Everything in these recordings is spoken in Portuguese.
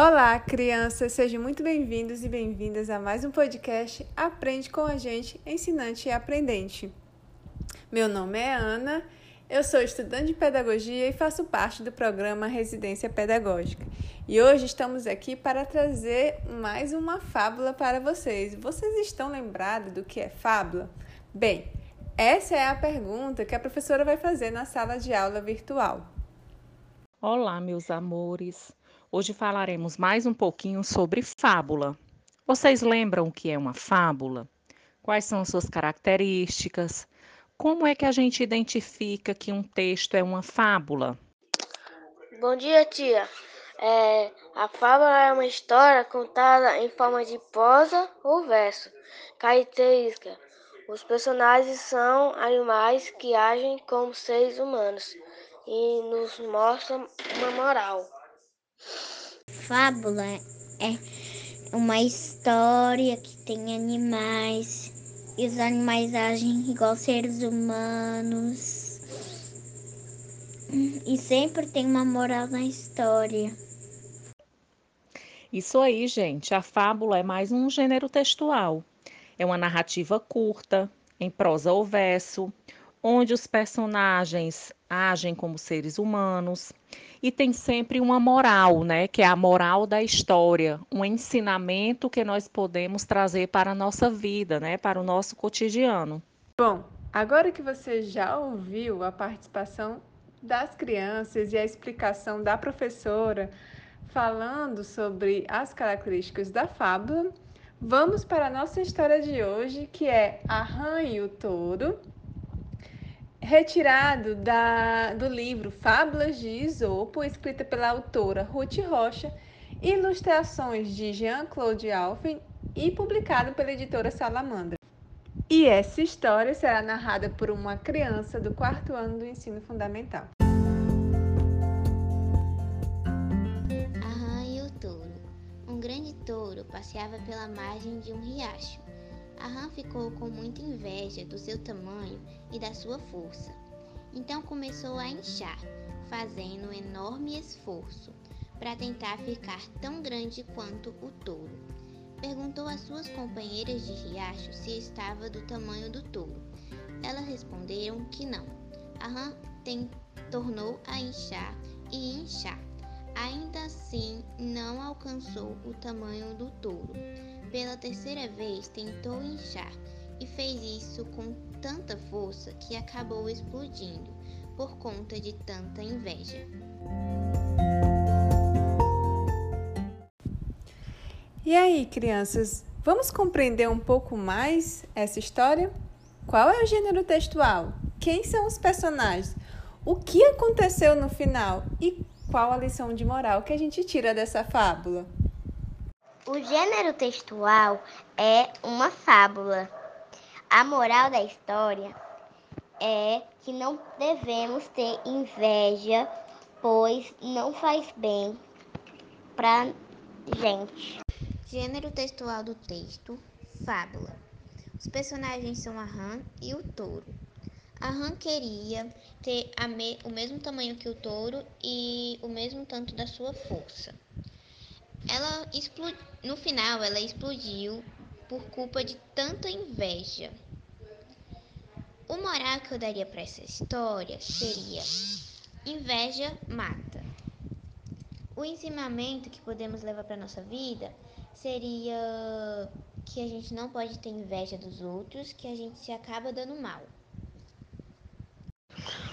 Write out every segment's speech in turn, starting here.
Olá, crianças! Sejam muito bem-vindos e bem-vindas a mais um podcast Aprende com a gente, ensinante e aprendente. Meu nome é Ana, eu sou estudante de pedagogia e faço parte do programa Residência Pedagógica. E hoje estamos aqui para trazer mais uma fábula para vocês. Vocês estão lembrados do que é fábula? Bem, essa é a pergunta que a professora vai fazer na sala de aula virtual. Olá, meus amores! Hoje falaremos mais um pouquinho sobre fábula. Vocês lembram o que é uma fábula? Quais são suas características? Como é que a gente identifica que um texto é uma fábula? Bom dia, tia. É, a fábula é uma história contada em forma de prosa ou verso. Característica: os personagens são animais que agem como seres humanos e nos mostram uma moral. Fábula é uma história que tem animais e os animais agem igual seres humanos. E sempre tem uma moral na história. Isso aí, gente. A fábula é mais um gênero textual. É uma narrativa curta, em prosa ou verso, onde os personagens agem como seres humanos e tem sempre uma moral, né, que é a moral da história, um ensinamento que nós podemos trazer para a nossa vida, né, para o nosso cotidiano. Bom, agora que você já ouviu a participação das crianças e a explicação da professora falando sobre as características da fábula, vamos para a nossa história de hoje, que é A Rã e o Touro, retirado da, do livro Fábulas de Isopo, escrita pela autora Ruth Rocha, ilustrações de Jean-Claude Alphen e publicado pela editora Salamandra. E essa história será narrada por uma criança do quarto ano do ensino fundamental. A rã e o touro. Um grande touro passeava pela margem de um riacho. A rã ficou com muita inveja do seu tamanho e da sua força. Então começou a inchar, fazendo um enorme esforço para tentar ficar tão grande quanto o touro. Perguntou às suas companheiras de riacho se estava do tamanho do touro. Elas responderam que não. A rã tem, tornou a inchar e inchar. Ainda assim, não alcançou o tamanho do touro. Pela terceira vez tentou inchar e fez isso com tanta força que acabou explodindo por conta de tanta inveja. E aí, crianças, vamos compreender um pouco mais essa história? Qual é o gênero textual? Quem são os personagens? O que aconteceu no final? E qual a lição de moral que a gente tira dessa fábula? O gênero textual é uma fábula. A moral da história é que não devemos ter inveja, pois não faz bem pra gente. Gênero textual do texto: fábula. Os personagens são a rã e o touro. A rã queria ter me o mesmo tamanho que o touro e o mesmo tanto da sua força. Ela no final ela explodiu por culpa de tanta inveja. O moral que eu daria para essa história seria: inveja mata. O ensinamento que podemos levar para nossa vida seria que a gente não pode ter inveja dos outros, que a gente se acaba dando mal.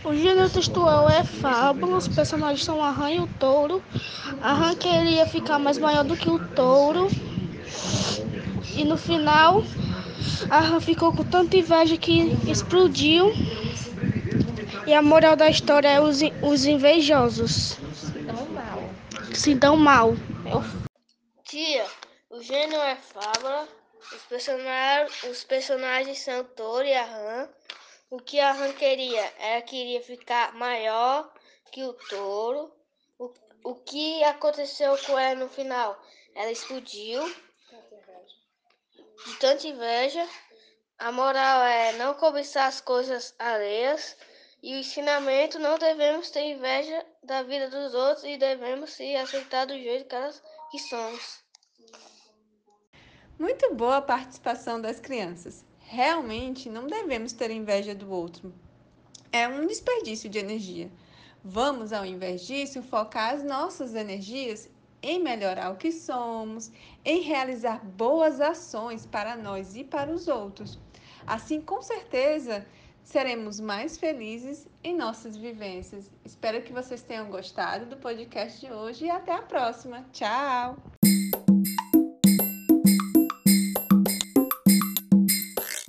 O gênero textual é fábula, os personagens são a e o touro. A rã queria ficar mais maior do que o touro. E no final, a rã ficou com tanta inveja que explodiu. E a moral da história é os, os invejosos. Se dão mal. Se dão mal. Tia, o gênero é fábula, os personagens, os personagens são touro e a rã. O que a rã queria era queria ficar maior que o touro. O, o que aconteceu com ela no final? Ela explodiu de tanta inveja. A moral é não cobiçar as coisas alheias. E o ensinamento, não devemos ter inveja da vida dos outros e devemos se aceitar do jeito que elas que somos. Muito boa a participação das crianças. Realmente não devemos ter inveja do outro. É um desperdício de energia. Vamos, ao invés disso, focar as nossas energias em melhorar o que somos, em realizar boas ações para nós e para os outros. Assim, com certeza, seremos mais felizes em nossas vivências. Espero que vocês tenham gostado do podcast de hoje e até a próxima. Tchau!